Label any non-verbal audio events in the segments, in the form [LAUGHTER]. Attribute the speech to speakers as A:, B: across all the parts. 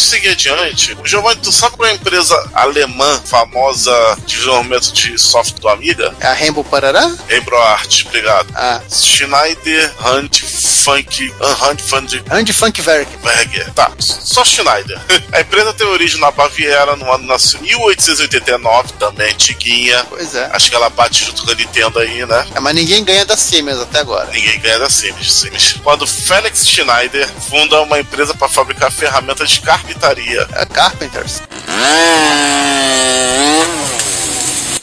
A: De seguir adiante, Giovanni, tu sabe qual é a empresa alemã famosa de desenvolvimento de software do Amiga?
B: É a Rainbow Parará?
A: Rainbow Art, obrigado.
B: Ah.
A: Schneider Hand Funk. Hand Fund
B: Hand Funkwerk.
A: Berger. Tá, só Schneider. [LAUGHS] A empresa tem origem na Baviera no ano de 1889, também antiguinha.
B: Pois é.
A: Acho que ela bate junto com a Nintendo aí, né?
B: É, mas ninguém ganha da Siemens até agora.
A: Ninguém ganha da Siemens. Siemens. Quando Felix Schneider funda uma empresa para fabricar ferramentas de carpintaria.
B: É Carpenters.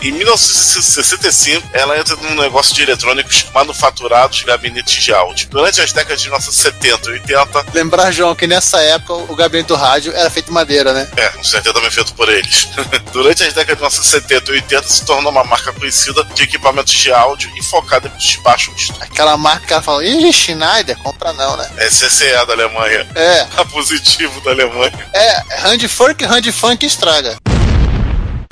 A: Em 1965, ela entra num negócio de eletrônicos manufaturados de gabinetes de áudio. Durante as décadas de 1970 e 80,
B: Lembrar, João, que nessa época o gabinete do rádio era feito de madeira, né?
A: é, com certeza também feito por eles. [LAUGHS] Durante as décadas de 1970 e 80, se tornou uma marca conhecida de equipamentos de áudio e focada em baixo custo.
B: Aquela marca que ela falou, ih, Schneider, compra não, né?
A: É CCE da Alemanha.
B: É, [LAUGHS]
A: A positivo da Alemanha.
B: é, Hand Funk, Hand Funk estraga.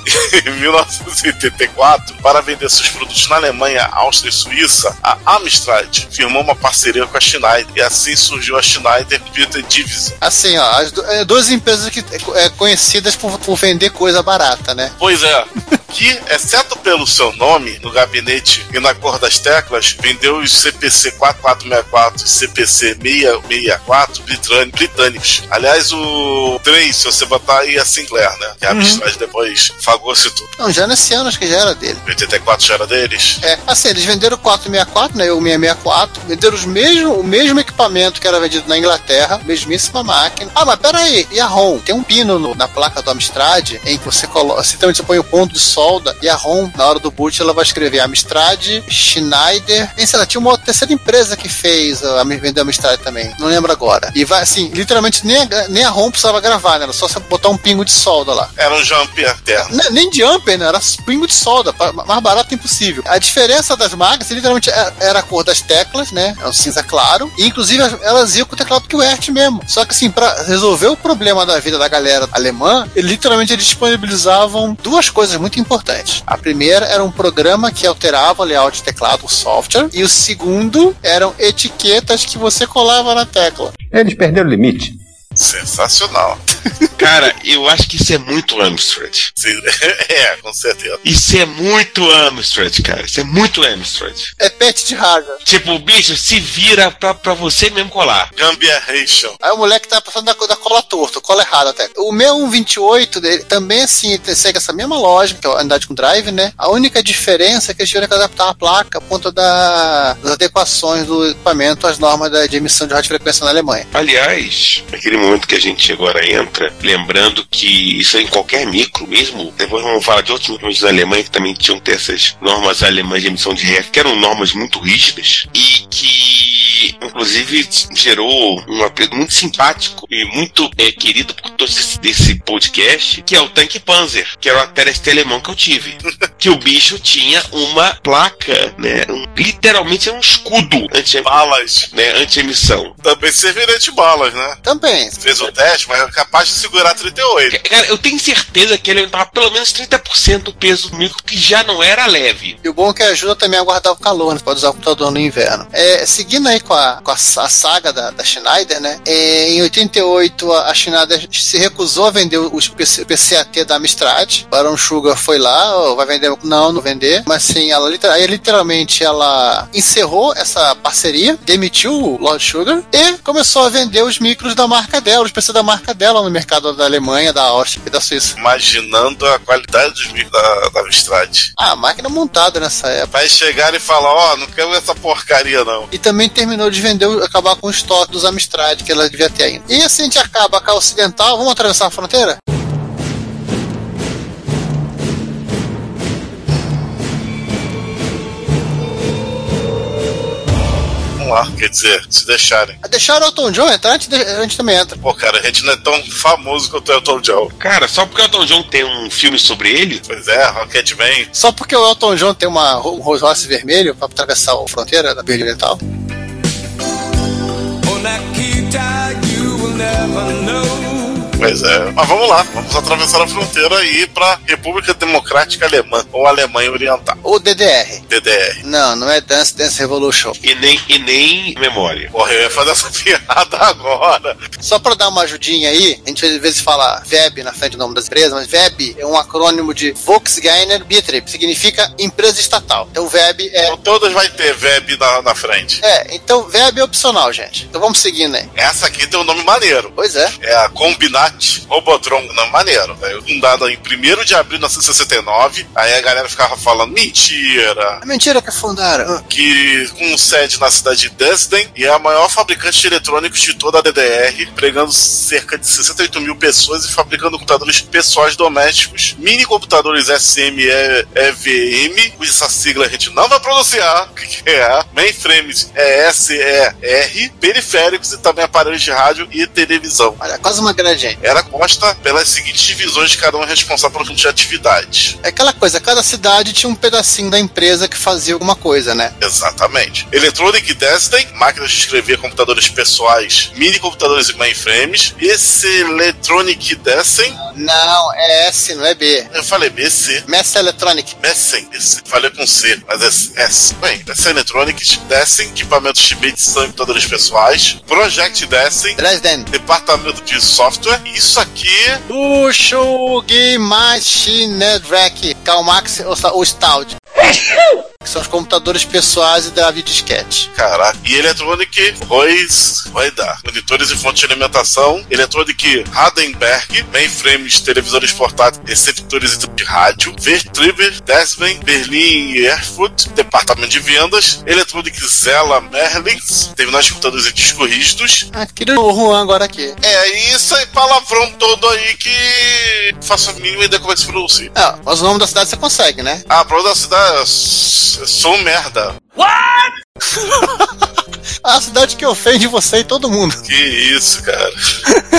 B: [LAUGHS]
A: Em 1984, para vender seus produtos na Alemanha, Áustria e Suíça, a Amstrad firmou uma parceria com a Schneider e assim surgiu a Schneider Computer Division.
B: Assim, ó, as é, duas empresas que é, conhecidas por, por vender coisa barata, né?
A: Pois é, [LAUGHS] que, exceto pelo seu nome, no gabinete e na cor das teclas, vendeu os CPC 4464 e CPC 664 britâni- britânicos. Aliás, o 3, se você botar aí, é Sinclair, né? Que a Amstrad depois fagou-se tudo.
B: Não, já nesse ano acho que já era dele.
A: 84 já era deles.
B: É, assim, eles venderam o 464, né? O 664, venderam os mesmo, o mesmo equipamento que era vendido na Inglaterra, mesmíssima máquina. Ah, mas peraí, e a ROM? Tem um pino no- na placa do Amstrad em que você coloca, você também põe o ponto de solda e a ROM, na hora do boot, ela vai escrever Amstrad, Schneider. E, sei lá, tinha uma terceira empresa que fez a vendeu a Amstrad também, não lembro agora. E vai, assim, literalmente nem a, nem a ROM precisava gravar, né? Era só você botar um pingo de solda lá.
A: Era um jump eterno.
B: Ne- Nem de Amper, né? Era pingo de solda, mais barato impossível. A diferença das marcas, literalmente, era- era a cor das teclas, né? É um cinza claro. E, inclusive, as- elas iam com o teclado QWERTY mesmo. Só que, assim, pra resolver o problema da vida da galera alemã, literalmente, eles disponibilizavam duas coisas muito importantes. A primeira era um programa que alterava o layout de teclado, o software. E o segundo eram etiquetas que você colava na tecla.
C: Eles perderam o limite.
A: Sensacional.
D: Cara, eu acho que isso é muito Amstrad.
A: Sim, [LAUGHS] é, com certeza.
D: Isso é muito Amstrad, cara. Isso é muito Amstrad.
B: É pet de hardware.
D: Tipo, bicho, se vira pra, pra você mesmo colar.
A: Gambiarration.
B: Aí o moleque tá passando da, da cola torta, cola errada até. O 6128 dele também assim, segue essa mesma lógica, que é a unidade com drive, né? A única diferença é que eles tiveram que adaptar a placa por conta da- das adequações do equipamento às normas da, de emissão de radiofrequência na Alemanha.
D: Aliás, naquele momento que a gente agora entra, lembrando que isso é em qualquer micro mesmo, depois vamos falar de outros micros da Alemanha que também tinham que ter essas normas alemãs de emissão de RF, que eram normas muito rígidas e que, inclusive, gerou um apelo muito simpático e muito é, querido por todos desse, desse podcast, que é o Tank Panzer, que era o Tereste alemão que eu tive. [LAUGHS] que o bicho tinha uma placa, né? Um, literalmente era um escudo anti
A: Balas.
D: né, anti-emissão.
A: Também serviria de balas, né?
B: Também.
A: Fez o teste, mas é capaz de segurar 38.
D: Cara, eu tenho certeza que ele aumentava pelo menos 30% do peso do micro, que já não era leve.
B: E o bom é que ajuda também a guardar o calor, né? Pode usar o computador no inverno. É, seguindo aí com a, com a, a saga da, da Schneider, né? É, em 88, a, a Schneider se recusou a vender os PC, PCAT da Amstrad. Barão Sugar foi lá, ó, vai vender? Não, não vender. Mas sim, ela aí literalmente ela encerrou essa parceria, demitiu o Lord Sugar e começou a vender os micros da marca dela, os PC da marca dela no mercado da Alemanha, da Áustria e da Suíça.
A: Imaginando a qualidade dos micros da, da Amstrad.
B: Ah, máquina montada nessa época.
A: Vai chegar e falar, ó, não quero essa porcaria não.
B: E também terminou terminou de vender, acabar com o estoque dos Amstrad que ela devia ter ainda. E assim a gente acaba com a Ocidental, vamos atravessar a fronteira?
A: Vamos lá, quer dizer, se deixarem.
B: Deixaram o Elton John entrar, a gente, a gente também entra.
A: Pô, cara, a gente não é tão famoso quanto o Elton John.
D: Cara, só porque o Elton John tem um filme sobre ele,
A: Pois é, Rocketman.
B: Só porque o Elton John tem uma, um Rolls Royce vermelho pra atravessar a fronteira da Berlim Oriental.
E: On
A: Pois é. Mas vamos lá, vamos atravessar a fronteira e ir pra República Democrática Alemã, ou Alemanha Oriental,
B: Ou DDR.
A: DDR.
B: Não, não é Dance Dance Revolution.
D: e nem, e nem memória.
A: Porra, eu ia fazer essa [LAUGHS] piada agora.
B: Só pra dar uma ajudinha aí, a gente às vezes fala VEB na frente do nome das empresas, mas VEB é um acrônimo de Volkswagen Betrieb, significa empresa estatal. Então VEB é.
A: Então todas vai ter VEB na, na frente.
B: É, então VEB é opcional, gente. Então vamos seguindo aí.
A: Essa aqui tem um nome maneiro.
B: Pois é.
A: É a Combinat Robotron, não, maneiro. É fundada em 1 de abril de 1969. Aí a galera ficava falando, mentira,
B: É mentira que fundaram.
A: Que com sede na cidade de Dresden e é a maior fabricante de eletrônicos de toda a DDR, empregando cerca de 68 mil pessoas e fabricando computadores pessoais domésticos, mini computadores SM e EVM, cuja sigla a gente não vai pronunciar, que é mainframes ESER, periféricos e também aparelhos de rádio e televisão.
B: Olha, quase uma grande.
A: Era composta pelas seguintes divisões, cada uma responsável por um conjunto de atividades.
B: É aquela coisa, cada cidade tinha um pedacinho da empresa que fazia alguma coisa, né?
A: Exatamente. Electronic Dresden, máquinas de escrever computadores pessoais, mini computadores e mainframes. Esse Electronic Dresden,
B: Não, é S, não é B.
A: eu falei BC.
B: Messa Electronic.
A: Messen, esse, falei com C, mas é S. Bem, essa Electronic Dresden, equipamentos de medição e computadores pessoais. Project Dresden,
B: Dresden.
A: departamento de software. Isso aqui,
B: Ushug Machine Rack. Calmax ou Stout. Que são os computadores pessoais e drive disquete.
A: caraca. E Electronic Rois vai dar. Monitores e fontes de alimentação. Electronic Hardenberg, mainframes, televisores portáteis, receptores de rádio. Vertriber, Desven, Berlim e Erfurt, departamento de vendas. Electronic Zella Merlins, terminais de computadores e discos rígidos.
B: Ah, queria o Juan agora aqui.
A: É isso aí, palavrão todo aí que faço a mínima ideia como é que se pronuncia.
B: Ah, mas o nome da cidade você consegue, né?
A: Ah, pra da cidade, sou merda. [LAUGHS]
B: A cidade que ofende você e todo mundo.
A: Que isso, cara. [LAUGHS]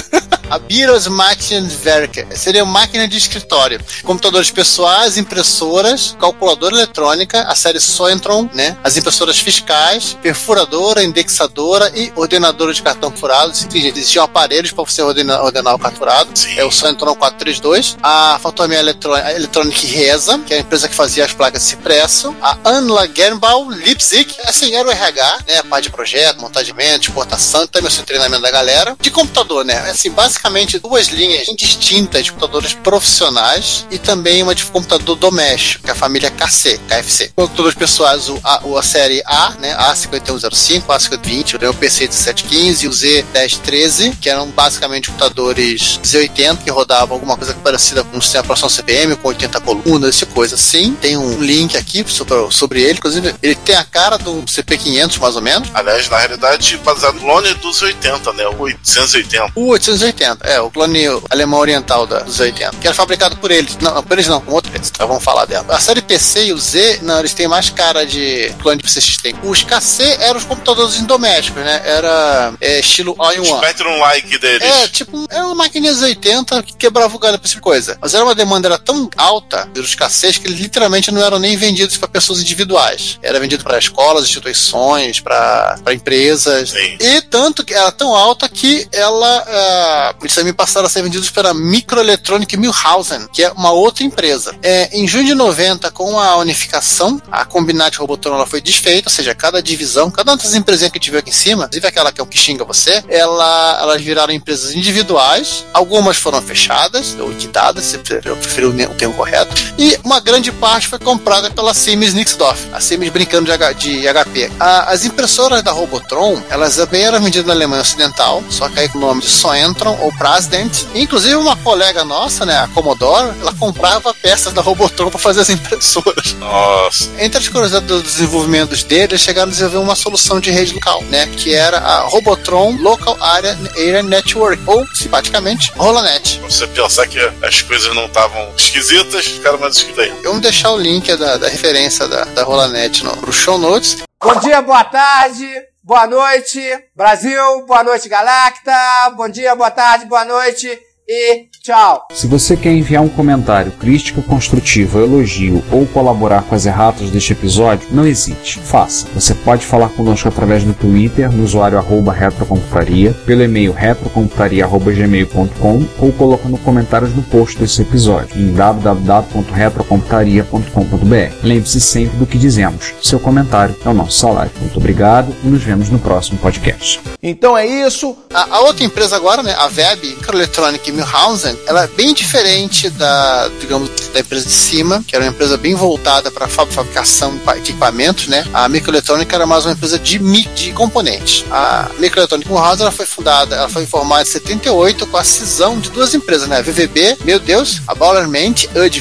B: A Beatles Maschinenwerk seria máquina de escritório. Computadores pessoais, impressoras, calculadora eletrônica, a série Soentron, né? As impressoras fiscais, perfuradora, indexadora e ordenadora de cartão furado. Existiam aparelhos para você ordenar, ordenar o carturado.
A: Sim.
B: É o Soentron 432. A Fotomia Eletro- Electronic Reza, que é a empresa que fazia as placas de cipresso. A Anlagenbau Leipzig, assim, era o RH, né? A parte de projeto, montamento, exportação, também o seu treinamento da galera. De computador, né? Assim, basicamente duas linhas distintas de computadores profissionais e também uma de computador doméstico, que é a família KC, KFC. Computadores pessoais, o a, a série A, né? A5105, A5020, o PC de 715 e o Z1013, que eram basicamente computadores Z80 que rodavam alguma coisa parecida com um sistema de operação CPM, com 80 colunas, esse coisa assim. Tem um link aqui sobre, sobre ele, inclusive ele tem a cara do CP500 mais ou menos.
A: Aliás, na realidade, baseado no clone dos 80, né? O 880.
B: O 880, é, o clone alemão oriental da, dos 80, que era fabricado por eles. Não, não, por eles não, com outro empresa. Então vamos falar dela. A série PC e o Z, não, eles têm mais cara de clone de PC System. Os KC eram os computadores domésticos, né? Era é, estilo all-in-one.
A: Spectrum-like deles.
B: É, tipo, era uma maquininha dos 80 que quebrava o galho pra essa tipo coisa. Mas era uma demanda era tão alta pelos cassetes que eles literalmente não eram nem vendidos para pessoas individuais. Era vendido para escolas, instituições, para empresas.
A: Sim.
B: E tanto que era tão alta que ela. ah, eles também passaram a ser vendidos pela Microelectronic Milhausen, que é uma outra empresa. É, em junho de 90, com a unificação, a Combinat Robotron ela foi desfeita, ou seja, cada divisão, cada uma das empresinhas que tiver aqui em cima, inclusive aquela que é o que xinga você, ela, elas viraram empresas individuais, algumas foram fechadas, ou liquidadas, se eu prefiro o termo correto, e uma grande parte foi comprada pela Siemens Nixdorf, a Siemens brincando de, H- de HP. A- as impressoras da Robotron, elas também eram vendidas na Alemanha Ocidental, só que aí com o nome de Soentron o President. Inclusive, uma colega nossa, né, a Commodore, ela comprava peças da Robotron para fazer as impressoras.
A: Nossa.
B: Entre as curiosidades dos desenvolvimentos dele, eles chegaram a desenvolver uma solução de rede local, né, que era a Robotron Local Area, Area Network, ou, simpaticamente, Rolanet.
A: Você pensar que as coisas não estavam esquisitas, ficaram mais esquisitas aí.
B: Vamos deixar o link da, da referência da, da Rolanet no, pro show notes.
C: Bom dia, boa tarde, boa noite, Brasil, boa noite, Galacta, bom dia, boa tarde, boa noite e tchau.
F: Se você quer enviar um comentário, crítica construtiva, elogio ou colaborar com as erratas deste episódio, não hesite, faça. Você pode falar conosco através do Twitter, no usuário arroba retrocomputaria, pelo e-mail retrocomputaria.gmail.com ou colocando comentários no post desse episódio em www.retrocomputaria.com.br. Lembre-se sempre do que dizemos. Seu comentário é o nosso salário. Muito obrigado e nos vemos no próximo podcast.
C: Então é isso.
B: A, a outra empresa agora, né, a Web Microelectronic Milhausen, ela é bem diferente da, digamos, da empresa de cima, que era uma empresa bem voltada para fabricação de equipamentos, né? A Microelectronic era mais uma empresa de, de componentes. A Microelectronic Milhausen ela foi fundada, ela foi formada em 78 com a cisão de duas empresas, né? A VVB, meu Deus, a Ballerment, Ud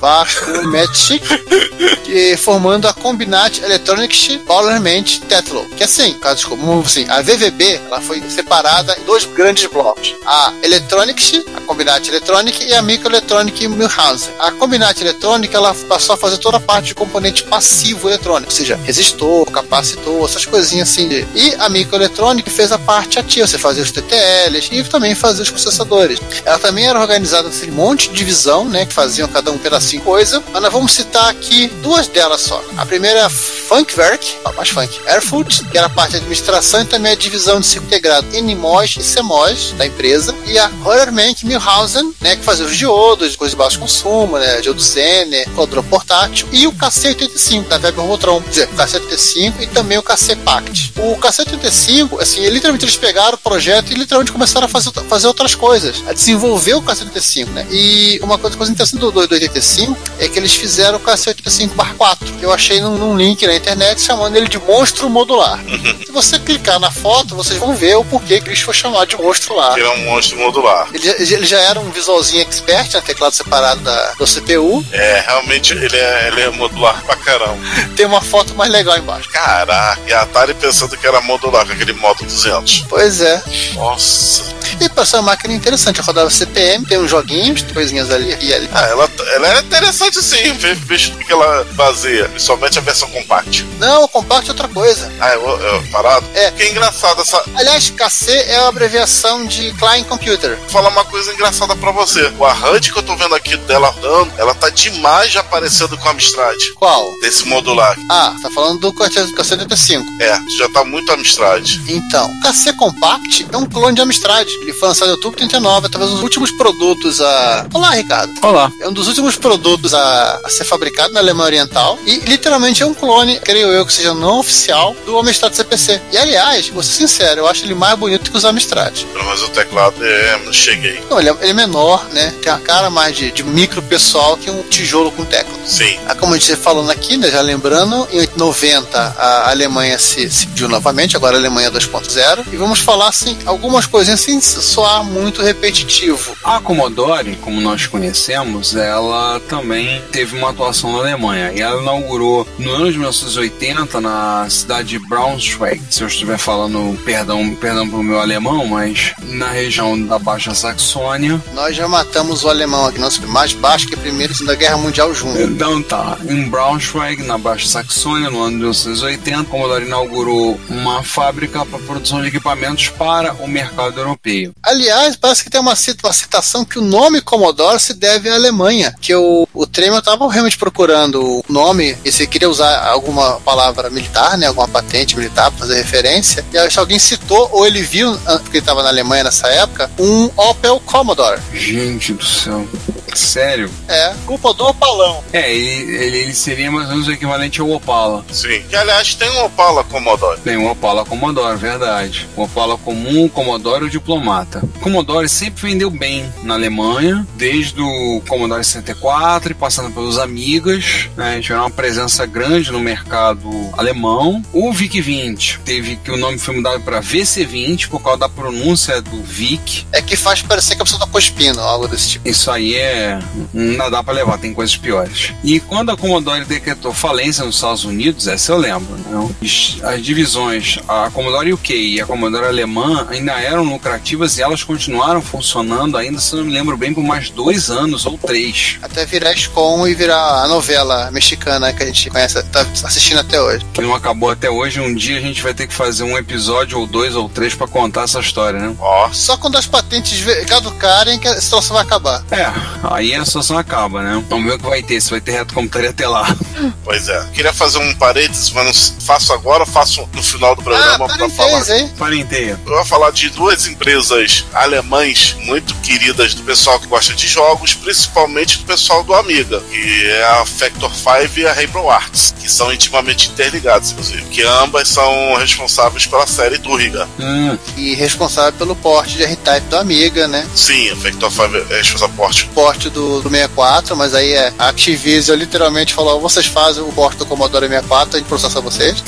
B: Vacuumetic, e formando a Combinat Electronics Ballerment Tetlo. Que assim, caso comum, assim, a VVB ela foi separada em dois grandes blocos. A a Combinat Electronic e a Microelectronic Milhausen. A Combinat Electronic ela passou a fazer toda a parte de componente passivo eletrônico, ou seja, resistor, capacitor, essas coisinhas assim. E a Microelectronic fez a parte ativa, você fazia os TTLs e também fazia os processadores. Ela também era organizada em um monte de divisão, né, que faziam cada um pedacinho coisa, mas nós vamos citar aqui duas delas só. A primeira é a Funkwerk, mais funk, Airfood, que era a parte de administração e também a divisão de circuito integrado NMOS e CMOS da empresa, e a Horrormank Milhausen, né, que fazia os diodos, coisas de baixo consumo, né, diodo Zener, quadrão portátil, e o KC85 da Web Robotron, quer dizer, o KC85 e também o KC Pact. O KC85, assim, literalmente eles pegaram o projeto e literalmente começaram a fazer, fazer outras coisas, a desenvolver o KC85, né, e uma coisa, coisa interessante do, do, do 85 é que eles fizeram o KC85-4, que eu achei num, num link na internet chamando ele de monstro modular. Se você clicar na foto, vocês vão ver o porquê que eles foi chamado de monstro lá.
A: Ele é um monstro modular.
B: Ele, ele já era um visualzinho expert, né? Teclado separado da, do CPU.
A: É, realmente ele é, ele é modular pra caramba. [LAUGHS]
B: Tem uma foto mais legal embaixo.
A: Caraca, e a Atari pensando que era modular com aquele modo 200.
B: Pois é.
A: Nossa.
B: E para essa máquina interessante, rodava CPM, tem uns joguinhos, coisinhas ali e ali.
A: Ah, ela, ela é interessante sim, veja o que ela fazia, principalmente a versão compact.
B: Não, o compact é outra coisa.
A: Ah, eu, eu parado?
B: É.
A: Que engraçado essa.
B: Aliás, KC é a abreviação de Client Computer.
A: Vou falar uma coisa engraçada pra você. O HUD que eu tô vendo aqui dela rodando, ela tá demais já parecendo com a Amstrad.
B: Qual?
A: Desse modular.
B: Ah, tá falando do KC85.
A: É, já tá muito Amstrad.
B: Então, o KC Compact é um clone de Amstrad. Ele foi lançado em outubro de 39, talvez um dos últimos produtos a. Olá, Ricardo.
F: Olá.
B: É um dos últimos produtos a, a ser fabricado na Alemanha Oriental e literalmente é um clone, creio eu que seja não oficial, do Amstrad CPC. E aliás, vou ser sincero, eu acho ele mais bonito que os Amstrad.
A: Pelo menos o teclado é, cheguei.
B: Não, ele é, ele é menor, né? Tem uma cara mais de, de micro pessoal que um tijolo com tecla.
A: Sim.
B: Ah, Como a gente falando aqui, né, já lembrando, em 90 a Alemanha se, se dividiu novamente, agora a Alemanha 2.0. E vamos falar assim, algumas coisinhas sem soar muito repetitivo.
G: A Commodore, como nós conhecemos, ela também teve uma atuação na Alemanha e ela inaugurou no ano de 1980 na cidade de Braunschweig. Se eu estiver falando, perdão, perdão pelo meu alemão, mas na região da Baixa Saxônia.
B: Nós já matamos o alemão aqui, nosso mais baixo que a Primeira e Segunda Guerra Mundial junto.
G: Então tá, em Braunschweig, na Baixa Saxônia, no ano de 1980, a Commodore inaugurou uma fábrica para produção de equipamentos para o mercado europeu.
B: Aliás, parece que tem uma, cita- uma citação que o nome Commodore se deve à Alemanha, que o, o Tremer estava realmente procurando o nome, e se queria usar alguma palavra militar, né, alguma patente militar para fazer referência, e aí, se alguém citou, ou ele viu, ah, porque ele estava na Alemanha nessa época, um Opel Commodore.
G: Gente do céu. Sério.
B: É, culpa do Opalão.
G: É, ele, ele, ele seria mais ou menos o equivalente ao Opala.
A: Sim. Que aliás tem um Opala Commodore.
G: Tem o Opala Commodore, verdade. O Opala comum, o Commodore e o Diplomata. O Commodore sempre vendeu bem na Alemanha, desde o Commodore 64 e passando pelos Amigas. Né, tiveram uma presença grande no mercado alemão. O VIC-20 teve que o nome foi mudado para VC-20 por causa da pronúncia do VIC.
B: É que faz parecer que a pessoa tá cuspindo, algo desse tipo.
G: Isso aí é. Não dá pra levar, tem coisas piores. E quando a Commodore decretou falência nos Estados Unidos, essa eu lembro, né? As- divisões, a Commodore UK e a Commodore alemã ainda eram lucrativas e elas continuaram funcionando ainda, se eu não me lembro bem, por mais dois anos ou três.
B: Até virar SCOM e virar a novela mexicana que a gente conhece, tá assistindo até hoje.
G: Que não acabou até hoje. Um dia a gente vai ter que fazer um episódio ou dois ou três pra contar essa história, né?
A: Ó,
B: Só quando as patentes caducarem que a situação vai acabar.
G: É, aí a situação acaba, né? Vamos ver o que vai ter, se vai ter reto computaria até lá. [LAUGHS]
A: pois é. Queria fazer um parênteses, mas não faço agora, faço no final do
B: Ah,
A: programa pra falar.
B: parabéns, hein?
G: Parenteia.
A: Eu vou falar de duas empresas alemãs muito queridas do pessoal que gosta de jogos, principalmente do pessoal do Amiga, que é a Factor 5 e a Rainbow Arts, que são intimamente interligadas, inclusive, que ambas são responsáveis pela série Turriga.
G: Hum,
B: E responsável pelo porte de R-Type do Amiga, né?
A: Sim, a Factor 5 é responsável por porte.
B: Porte do, do 64, mas aí é, a Activision literalmente falou: vocês fazem o porte do Commodore 64, a gente processa vocês.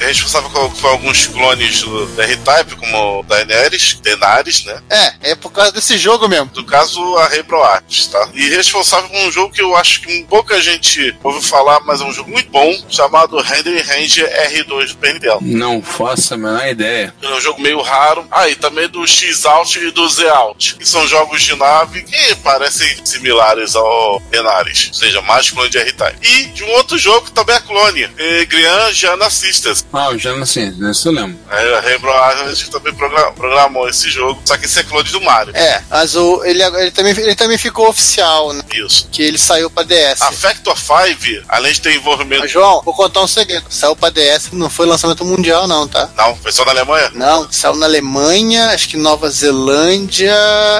A: É responsável por, por alguns clones do da R-Type, como o Daenerys, Daenerys, né?
B: É, é por causa desse jogo mesmo.
A: No caso, a Rainbow Arts, tá? E responsável por um jogo que eu acho que pouca gente ouviu falar, mas é um jogo muito bom, chamado Render Range R2 do Nintendo.
G: não faço a menor ideia.
A: É um jogo meio raro. Ah, e também do X-Out e do Z-Out, que são jogos de nave que parecem similares ao Denaris, ou seja, mais clone de R-Type. E de um outro jogo também é clone, é Grian Jana Sisters.
G: Ah, o Jana sim, isso eu lembro.
A: É, a Rainbow Arts também progra- programou esse jogo, só que esse é clone do Mario.
B: É, mas o, ele, ele, também, ele também ficou oficial, né?
A: Isso.
B: Que ele saiu pra DS.
A: A Factor 5, além de ter envolvimento.
B: Mas, João, vou contar um segredo. Saiu pra DS, não foi lançamento mundial, não, tá?
A: Não, foi só na Alemanha?
B: Não, saiu na Alemanha, acho que Nova Zelândia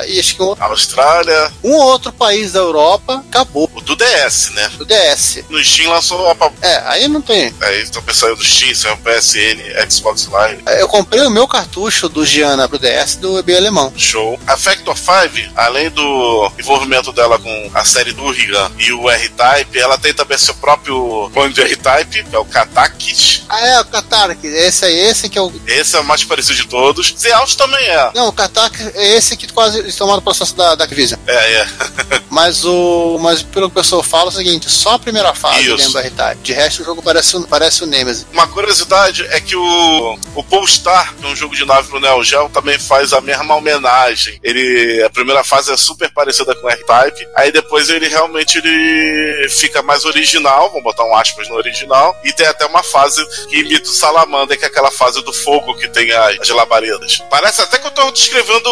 B: e acho que um,
A: Austrália,
B: um outro país da Europa, acabou.
A: o do DS, né?
B: Do DS.
A: No Steam lançou
B: É, aí não tem.
A: Aí estão pensando no Steam, saiu o PSN, Xbox Live.
B: Eu comprei o meu cartucho do Giana pro DS do EB alemão.
A: Show. A Factor 5, além do envolvimento dela com a série do Rigan e o R-Type, ela tem também seu próprio clone de R-Type, que é o Katakit.
B: Ah, é, o Katark. Esse é esse que é o.
A: Esse é o mais parecido de todos. Z-Out também é.
B: Não, o Katark é esse que quase eles tomaram o processo da, da Activision.
A: É, é. [LAUGHS]
B: Mas o. Mas pelo que o pessoal fala é o seguinte, só a primeira fase
A: Isso.
B: lembra R-Type. De resto o jogo parece, parece o Nemesis.
A: Uma curiosidade é que o, o Polestar, que é um jogo de nave pro Neo Geo, também faz a mesma homenagem. Ele, a primeira fase é super parecida com o R-Type, aí depois ele realmente ele fica mais original, vamos botar um aspas no original, e tem até uma fase que imita o Salamander, que é aquela fase do fogo que tem as, as labaredas. Parece até que eu tô descrevendo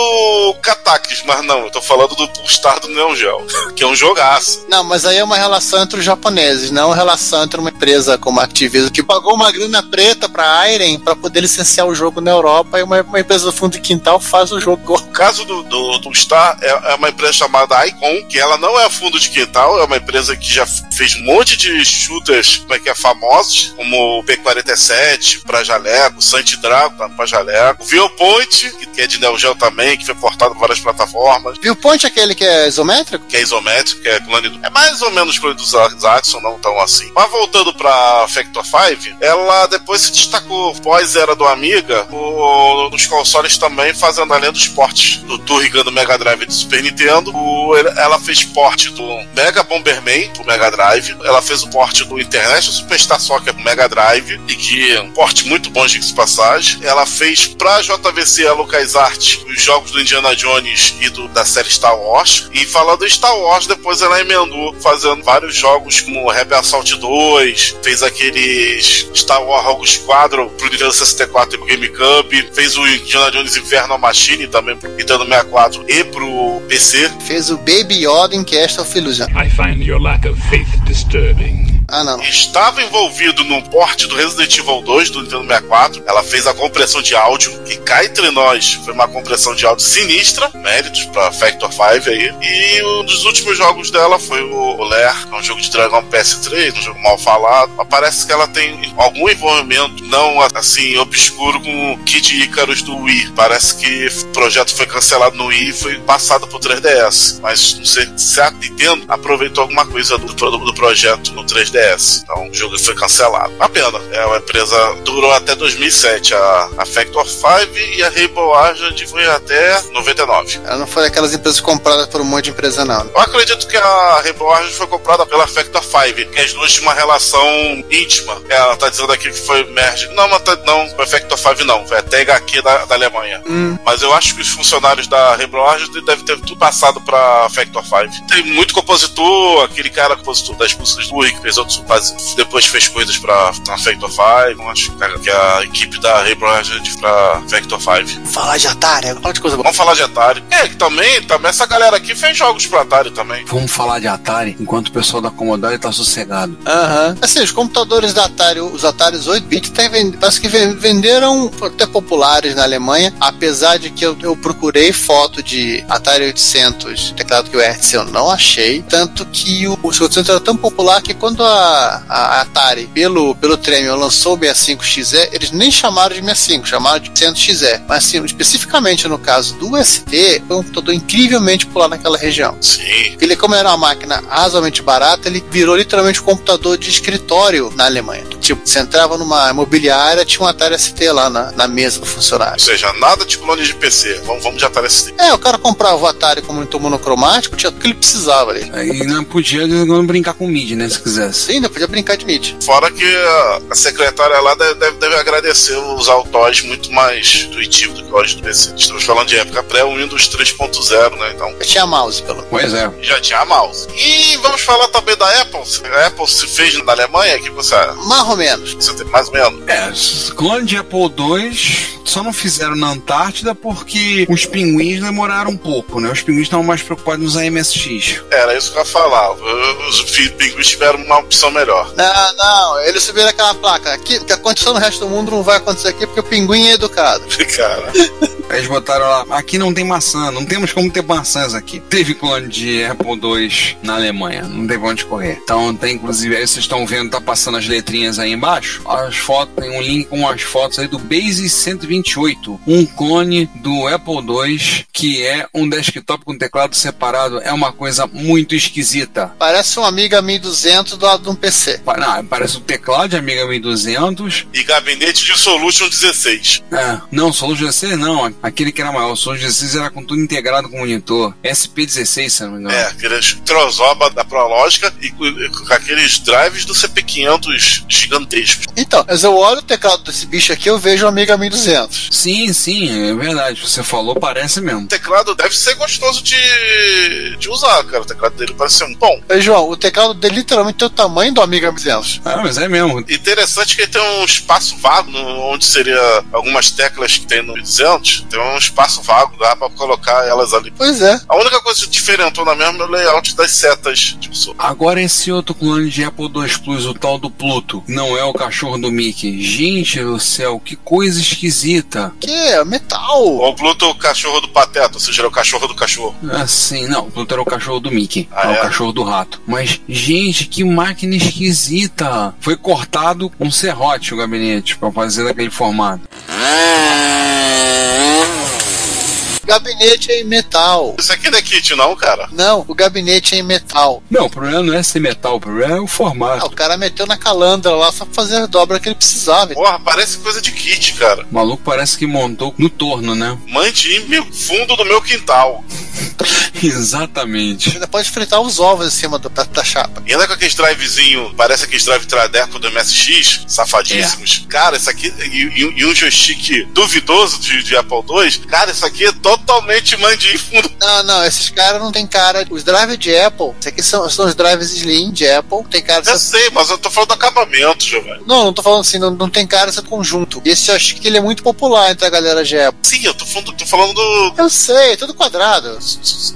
A: Katakis, mas não, eu tô falando do Polestar do Neo Geo, que é um jogaço.
B: Não, mas aí é uma relação entre os japoneses, não uma relação entre uma empresa como a Activision, que pagou uma grana preta pra Iron pra poder licenciar o jogo na Europa, e uma, uma empresa do fundo de quintal faz o jogo.
A: O caso do, do, do Star é, é uma empresa chamada Icon, que ela não é fundo de quintal, é uma empresa que já fez um monte de shooters como é que é, famosos, como o P-47 pra Jaleco, Santi Drago tá pra Jaleco, o Viewpoint, que, que é de Neo Geo também, que foi portado para várias plataformas,
B: Viewpoint é aquele que é isométrico?
A: que é isométrico, que é clone do, é mais ou menos clone dos Zaxxon, não tão assim. Mas voltando pra Factor 5, ela depois se destacou pós-era do Amiga, o, nos consoles também fazendo além dos portes do Turrigan do Mega Drive e do Super Nintendo, o- ela fez porte do Mega Bomberman pro Mega Drive, ela fez o porte do Internet Superstar Soccer pro Mega Drive, e que é um porte muito bom de passagem. Ela fez pra JVC a LucasArts os jogos do Indiana Jones e do, da série Star Wars. E falando em Star Wars, depois ela emendou fazendo vários jogos como Rebel Assault 2, fez aqueles Star Wars Rogue Squadron pro Nintendo 64 e pro GameCube, fez o Indiana Jones Inferno Machine também pro Nintendo 64 e pro PC.
B: Fez o Baby Yoda em Cast of Illusion.
H: I find your lack of faith disturbing.
B: Ah, não.
A: estava envolvido no porte do Resident Evil 2 do Nintendo 64. Ela fez a compressão de áudio, que cá entre nós foi uma compressão de áudio sinistra, méritos pra Factor 5 aí. E um dos últimos jogos dela foi o Lair, que é um jogo de dragão PS3, um jogo mal falado. Mas parece que ela tem algum envolvimento não assim obscuro com o Kid Icarus do Wii. Parece que o projeto foi cancelado no Wii e foi passado pro 3DS. Mas não sei se a Nintendo aproveitou alguma coisa do, do, do projeto no 3DS. Então o jogo foi cancelado. Uma pena. É uma empresa durou até 2007 a, a Factor 5 e a Rainbow Argent foi até 99.
B: Ela não foi daquelas empresas compradas por um monte de empresa, não.
A: Eu acredito que a Rainbow Argent foi comprada pela Factor 5, que as duas tinham uma relação íntima. Ela tá dizendo aqui que foi merge. Não, mas tá, não, foi Factor 5 não, foi a THQ da, da Alemanha.
B: Hum.
A: Mas eu acho que os funcionários da Rainbow Argent devem ter tudo passado pra Factor 5. Tem muito compositor, aquele cara compositor das músicas do que fez faz- depois fez coisas pra, pra Factor 5. Eu acho que a equipe da Rainbow Argent pra Factor 5.
B: Falar de Atari, fala de coisa boa.
A: Vamos falar de Atari. É, que também, também essa galera aqui fez jogos pra Atari também.
G: Vamos falar de Atari enquanto o pessoal da Commodore tá sossegado.
B: Aham. Assim, os computadores da Atari, os Atari 8-bit, tem ven- parece que ven- venderam até populares na Alemanha, apesar de que eu, eu procurei foto de Atari 800, teclado que o RTC eu não achei, tanto que o, o 800 era tão popular que quando a, a Atari, pelo, pelo Tremel, lançou o 65XE, eles nem chamaram de 65, chamaram de 100XE. Mas assim, especificamente no caso do ST, foi um computador incrivelmente popular naquela região.
A: Sim.
B: Ele, como era uma máquina razoavelmente barata, ele virou literalmente um computador de escritório na Alemanha. Tipo, você entrava numa imobiliária, tinha um Atari ST lá na, na mesa do
A: Ou
B: funcionário.
A: seja, nada de clone de PC. Vamos, vamos de Atari ST.
B: É, o cara comprava o Atari com monitor monocromático, tinha tudo que ele precisava ali.
G: Aí não podia não brincar com MIDI, né? Se quisesse.
B: Ainda podia brincar de MIDI.
A: Fora que a, secretária lá deve, deve, agradecer usar o TOS muito mais intuitivo do que o OS do PC. Estamos falando de época pré-Windows 3.0, né? Então
B: Eu tinha mouse, pelo menos.
G: Pois é.
A: já tinha mouse. E vamos falar também da Apple. A Apple se fez na Alemanha, o que você,
B: Mais ou menos.
A: você tem mais ou menos?
G: É, clone de Apple II só não fizeram na Antártida porque os pinguins demoraram um pouco, né? Os pinguins estavam mais preocupados nos AMSX.
A: Era isso que eu ia falar. Os pinguins tiveram uma opção melhor.
B: Não, não, eles subiram aquela placa. Aqui, o que aconteceu no resto do mundo não vai acontecer aqui porque o pinguim é educado. [LAUGHS]
A: Cara,
G: Aí eles botaram lá, aqui não tem maçã, não temos como ter maçãs aqui. Teve clone de Apple II na Alemanha, não teve onde correr. Então tem, inclusive, aí vocês estão vendo, tá passando as letrinhas aí embaixo. As fotos, tem um link com as fotos aí do Base 128, um clone do Apple II, que é um desktop com teclado separado. É uma coisa muito esquisita.
B: Parece um Amiga 1200 do de um PC.
G: Não, parece o teclado de Amiga 1200.
A: e gabinete de Solution 16.
G: É, não, Solution 16 não. Aquele que era maior. O Solution 16 era com tudo integrado com monitor. SP16, se eu não me engano.
A: É, aqueles trozoba da Prológica e com, com aqueles drives do CP500 gigantescos.
B: Então, mas eu olho o teclado desse bicho aqui eu vejo um Amiga 1200.
G: Sim, sim, é verdade. Você falou, parece mesmo.
A: O teclado deve ser gostoso de, de usar, cara. O teclado dele parece ser um bom.
B: João, o teclado dele literalmente tem o tamanho do Amiga 1200.
G: Ah, mas é mesmo.
A: Interessante que ele tem um espaço vago, no- onde seria algumas teclas que tem no 200, tem um espaço vago, dá pra colocar elas ali.
B: Pois é.
A: A única coisa que diferentou na mesma é o layout das setas. Tipo,
G: Agora esse outro clone de Apple II Plus, o tal do Pluto, não é o cachorro do Mickey. Gente do céu, que coisa esquisita.
B: Que é metal.
A: o Pluto, o cachorro do Pateta, ou seja, é o cachorro do cachorro.
G: Assim, não, o Pluto era o cachorro do Mickey,
A: Ah,
G: é o
A: é?
G: cachorro do rato. Mas, gente, que máquina esquisita. Foi cortado um serrote o gabinete pra fazer daquele formato.
B: Gabinete é em metal.
A: Isso aqui não é kit, não, cara.
B: Não, o gabinete é em metal.
G: Não, o problema não é ser metal, o problema é o
B: Ah,
G: formato.
B: o cara meteu na calandra lá só pra fazer a dobra que ele precisava.
A: Porra, parece coisa de kit, cara.
G: O maluco parece que montou no torno, né?
A: Meu- fundo do meu quintal. [LAUGHS]
G: Exatamente.
B: Ainda pode fritar os ovos em cima do- da, da chapa.
A: E ainda com aqueles drivezinho, parece aqueles drive Tradeco do MSX, safadíssimos. Cara, isso aqui. E, e- e um joystick duvidoso de, de Apple II. Cara, isso aqui é totalmente mande em fundo.
B: Não, não, esses caras não tem cara. Os drivers de Apple, esses aqui são, são os drivers Slim de Apple. Tem cara
A: Eu
B: ser...
A: sei, mas eu tô falando do acabamento, Giovanni.
B: Não, não tô falando assim, não, não tem cara ser conjunto. Esse eu acho que ele é muito popular entre a galera de Apple.
A: Sim, eu tô falando, tô falando do.
B: Eu sei, é tudo quadrado.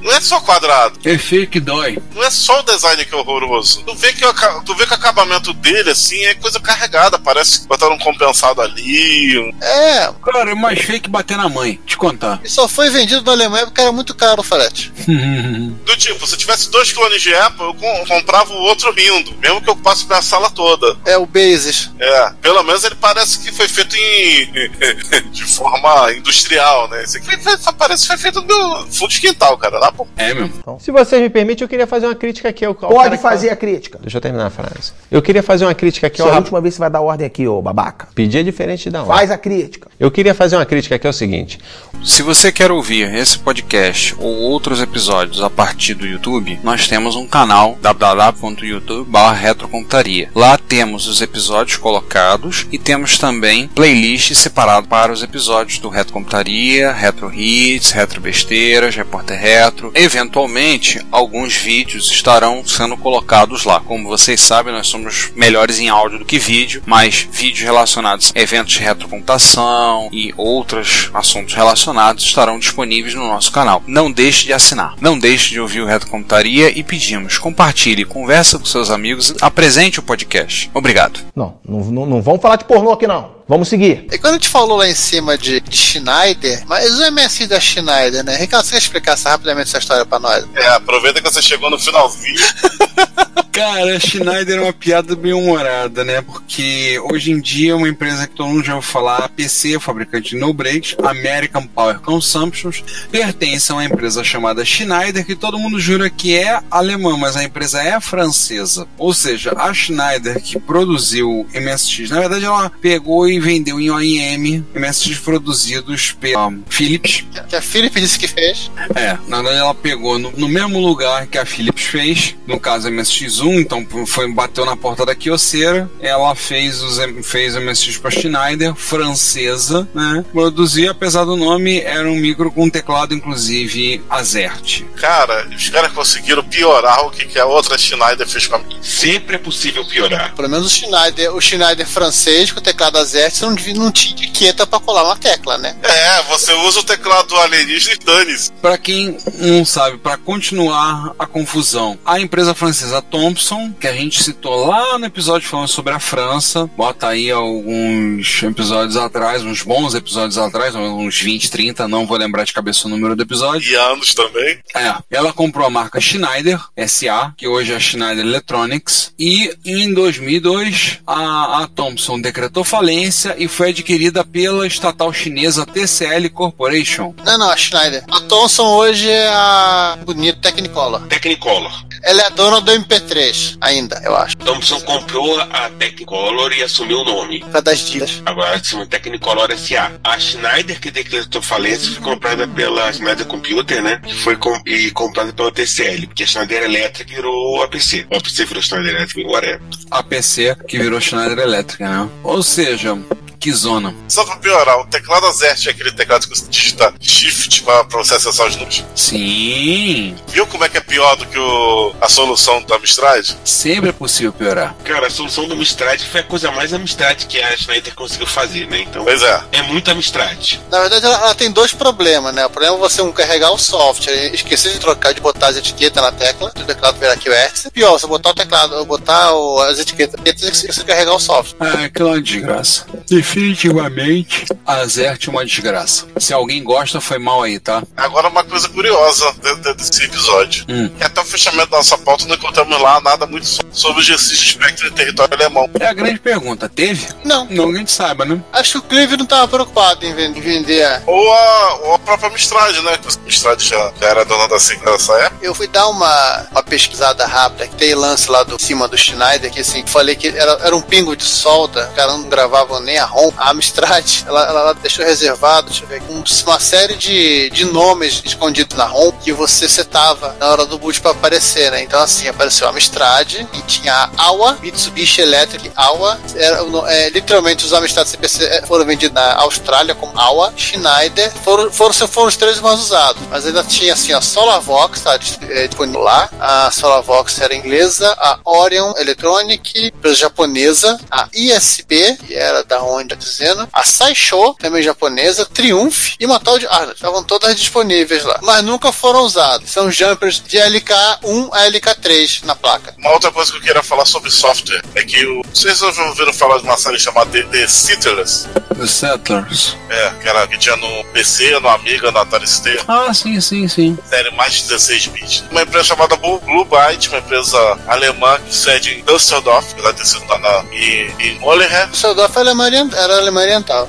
A: Não é só quadrado.
G: É feio que dói.
A: Não é só o design que é horroroso. Tu vê que, o aca- tu vê que o acabamento dele, assim, é coisa carregada. Parece que botaram um compensado ali. um-
B: É,
G: Cara, é mais feio que bater na mãe. Te contar.
B: e só foi vendido na Alemanha porque era muito caro o frete. [LAUGHS]
A: Do tipo, se eu tivesse dois clones de Apple, eu com- comprava o outro rindo. Mesmo que eu passe minha sala toda.
B: É o Basis.
A: É, pelo menos ele parece que foi feito em. [LAUGHS] de forma industrial, né? Esse aqui parece que foi feito no fundo de quintal, cara. Lá pro
G: É mesmo.
H: Se vocês me permitem, eu queria fazer uma crítica aqui. ao- ao
I: Pode fazer
H: fala-
I: a crítica.
H: Deixa eu terminar a frase. Eu queria fazer uma crítica aqui
I: é
H: ao
I: a
H: rap-
I: última vez que você vai dar ordem aqui, ô babaca.
H: Pedir é diferente da hora.
I: Faz a crítica.
H: Eu queria fazer uma crítica aqui, é o seguinte.
F: Se você quer ouvir esse podcast ou outros episódios a partir do YouTube, nós temos um canal www.youtube.com.retrocomputaria. Lá temos os episódios colocados e temos também playlists separadas para os episódios do Retro Computaria, Retro Hits, Retro Besteiras, Repórter Retro. Eventualmente, alguns vídeos estarão sendo colocados lá. Como vocês sabem, nós somos melhores em áudio do que vídeo, mas vídeos relacionados a eventos de retrocomputação e outros assuntos relacionados estarão disponíveis no nosso canal. Não deixe de assinar. Não deixe de ouvir o Retrocomputaria e pedimos, compartilhe, conversa com seus amigos, apresente o podcast. Obrigado.
I: Não, não, não, não vamos falar de pornô aqui não. Vamos seguir.
B: E quando a gente falou lá em cima de, de Schneider, mas o MSI da Schneider, né? Ricardo, você quer explicar essa- rapidamente essa história pra nós?
A: É, aproveita que você chegou no finalzinho. [LAUGHS]
G: Cara, a Schneider é uma piada bem humorada, né? Porque hoje em dia é uma empresa que todo mundo já ouviu falar, a PC, fabricante de no breaks, American Power Consumption, pertence a uma empresa chamada Schneider, que todo mundo jura que é alemã, mas a empresa é francesa. Ou seja, a Schneider que produziu MSX, na verdade ela pegou e vendeu em OEM MSX produzidos pela Philips,
B: Que a Philip disse que fez.
G: é, na verdade ela pegou no, no mesmo lugar que a Philips fez, no caso MSX1, então foi bateu na porta da Kyocera, ela fez os fez o MSX para Schneider, francesa, né? Produzia, apesar do nome, era um micro com teclado inclusive Azert.
A: Cara, os caras conseguiram piorar o que, que a outra Schneider fez com a.
D: Sempre é possível piorar.
B: Pelo menos o Schneider, o Schneider francês com o teclado Você não, devia- não tinha etiqueta pra colar uma tecla, né?
A: É, você usa o teclado alienígena e dane-se.
G: Para quem não sabe, para continuar a confusão, a empresa francesa Thompson, que a gente citou lá no episódio falando sobre a França, bota aí alguns episódios atrás, uns bons episódios atrás, uns 20, 30, não vou lembrar de cabeça o número do episódio.
A: E anos também.
G: É, ela comprou a marca Schneider SA, que hoje é Schneider Electronics, e em 2002 a, a Thompson decretou falência e foi adquirida pela estatal chinesa TCL Corporation.
B: Não, não, a Schneider. A Thomson hoje é a bonita Technicolor.
D: Technicolor.
B: Ela é a dona do MP3, ainda, eu acho.
D: Thompson comprou a Technicolor e assumiu o nome.
B: Causa das dívidas.
D: Agora se chama Technicolor SA. A Schneider, que decretou falência, foi comprada pela Schneider Computer, né? Que foi com- e comprada pela TCL, porque a Schneider Electric virou APC. O APC virou Schneider Electric, whatever.
G: A PC que virou Schneider Elétrica, né? Ou seja, que zona.
A: Só pra piorar, o teclado Azert é aquele teclado que você digita shift pra, pra você acessar os números.
G: Sim,
A: Viu como é que é pior do que o, a solução do Amstrad?
G: sempre é possível piorar.
D: Cara, a solução do Amstrad foi a coisa mais Amstrad que a Schneider conseguiu fazer, né? Então,
A: Pois é.
D: é muito Amstrad.
B: Na verdade, ela, ela tem dois problemas, né? O problema é você não carregar o software, esquecer de trocar, de botar as etiquetas na tecla, do teclado virar aqui o vértice. Pior, você botar o teclado, botar o- as etiquetas, e esquecer de carregar o software.
G: Ah, é uma desgraça. Definitivamente, a Zert é uma desgraça. Se alguém gosta, foi mal aí, tá?
A: Agora uma coisa curiosa dentro de- desse episódio.
G: Hum.
A: Que até o fechamento da nossa pauta não encontramos lá nada muito so- sobre o exercício de espectro em território alemão.
G: É a grande pergunta, teve?
B: Não.
G: Não gente saiba, né?
B: Acho que o Clive não estava preocupado em ven- em vender. a-
A: Ou a, ou a própria Amstrad, né? A já, já era dona da sigla nessa época.
B: Eu fui dar uma, uma pesquisada rápida, que tem lance lá do cima do Schneider, que assim, falei que era, era um pingo de solda, o cara não gravava nem a. A Amstrad, ela, ela- deixou reservado, deixa eu ver, uma série de, de nomes escondidos na ROM que você setava na hora do boot pra aparecer, né? Então assim, apareceu Amstrad e tinha a AWA, Mitsubishi Electric AWA, era, é, literalmente os Amstrad CPC é, foram vendidos na Austrália como AWA, Schneider, foram, foram, foram os três mais usados, mas ainda tinha assim a Solavox, tá é, disponível lá, a Solavox era inglesa, a Orion Electronic, empresa japonesa, a ISP, que era da onde tá dizendo. A Saisho, também japonesa, Triumph e uma tal de Arnold. Estavam todas disponíveis lá. Mas nunca foram usadas. São jumpers de LK1 a LK3 na placa.
A: Uma outra coisa que eu queria falar sobre software é que o. Vocês já ouviram falar de uma série chamada The, The Settlers?
G: The Settlers.
A: É, que, era, que tinha no PC, no Amiga, no Atari ST.
G: Ah, sim, sim, sim.
A: Série mais de 16 bits. Uma empresa chamada Blue Byte, uma empresa alemã que sede em Düsseldorf, que vai ter sido lá na, em, em Molenheim.
B: Düsseldorf era Alemanha, era Alemanha Oriental.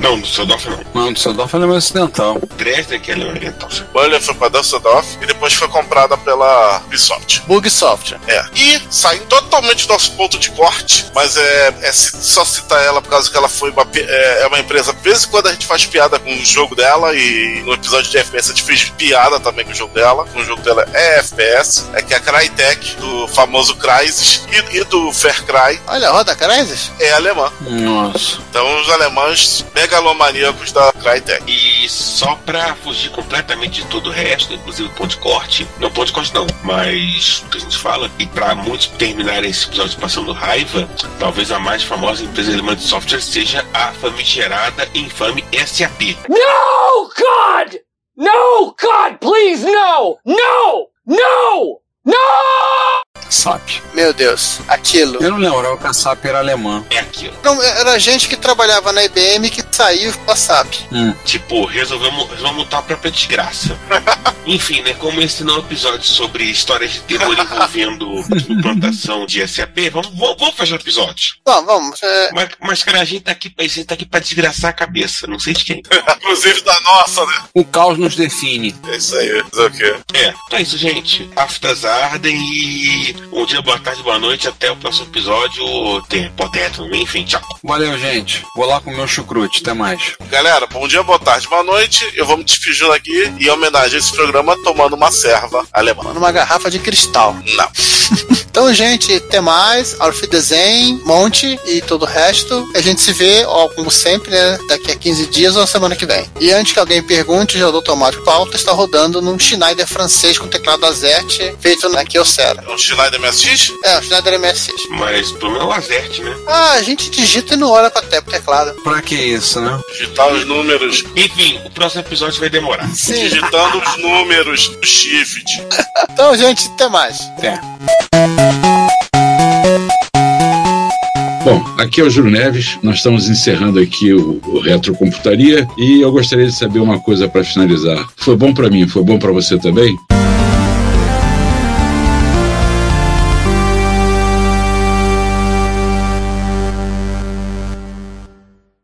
D: Não, Düsseldorf não.
G: Não, Düsseldorf é Ocidental.
D: Dresden que é Oriental.
A: Molenheim foi para Düsseldorf e depois foi comprada pela Ubisoft.
B: Bug Software.
A: É. E saindo totalmente do nosso ponto de corte, mas é, é só citar ela por causa que ela foi uma, é, é uma empresa. De vez em quando a gente faz piada com o jogo dela, e no episódio de FPS a gente fez piada também com o jogo dela. O jogo dela é FPS, é que é a Crytek, do famoso Crysis, e, e do Fair Cry,
B: Olha, roda Crysis?
A: é alemã.
G: Nossa.
A: Então os alemães megalomaníacos da Crytek.
D: E só pra fugir completamente de todo o resto, inclusive o ponto de corte, não ponto de corte não, mas o que a gente fala, e pra muitos terminarem esse episódio passando raiva, talvez a mais famosa empresa alemã de software seja a famigerada e infame SAP.
E: No, God! No, God, please, no! No! No! No!
G: SAP.
B: Meu Deus, aquilo.
G: Eu não lembrava que a SAP era alemã.
D: É aquilo.
B: Não, era gente que trabalhava na IBM que saiu com a SAP.
G: Hum.
D: Tipo, resolvemos, resolvemos montar a própria desgraça. [LAUGHS] Enfim, né? Como esse não é um episódio sobre histórias de terror envolvendo implantação de SAP, vamos, vamos, vamos fazer um episódio.
B: Bom, vamos. é,
D: Mas, mas, cara, a gente tá aqui, a gente tá aqui pra desgraçar a cabeça, não sei de quem. [LAUGHS]
A: Inclusive da nossa, né?
G: O caos nos define.
A: É isso aí. Fazer o quê?
D: É, então é isso, gente. Aftas ardem e um dia, boa tarde, boa noite. Até o próximo episódio. Tem poteto, enfim, tchau.
G: Valeu, gente. Vou lá comer um chucrute. Até mais.
A: Galera, bom dia, boa tarde, boa noite. Eu vou me despedindo aqui e em homenagem a esse programa tomando uma serva alemã.
B: numa garrafa de cristal.
A: Não. [LAUGHS]
B: Então, gente, até mais. Auf Desenho, Monte e todo o resto. A gente se vê, ó, como sempre, né? Daqui a 15 dias ou semana que vem. E antes que alguém pergunte, o gerador automático pauta está rodando num Schneider francês com teclado Azerte feito na Kyocera.
A: É um Schneider MSX?
B: É, um Schneider MSX.
D: Mas pelo menos é o Azerte, né?
B: Ah, a gente digita e não olha pra pro teclado.
G: Pra que isso, né?
A: Digitar os números.
D: Enfim, o próximo episódio vai demorar.
B: Sim.
A: Digitando os números do shift. [LAUGHS]
B: Então, gente, até mais.
G: Até.
J: Bom, aqui é o Júlio Neves, nós estamos encerrando aqui o, o Retrocomputaria e eu gostaria de saber uma coisa para finalizar. Foi bom para mim, foi bom para você também?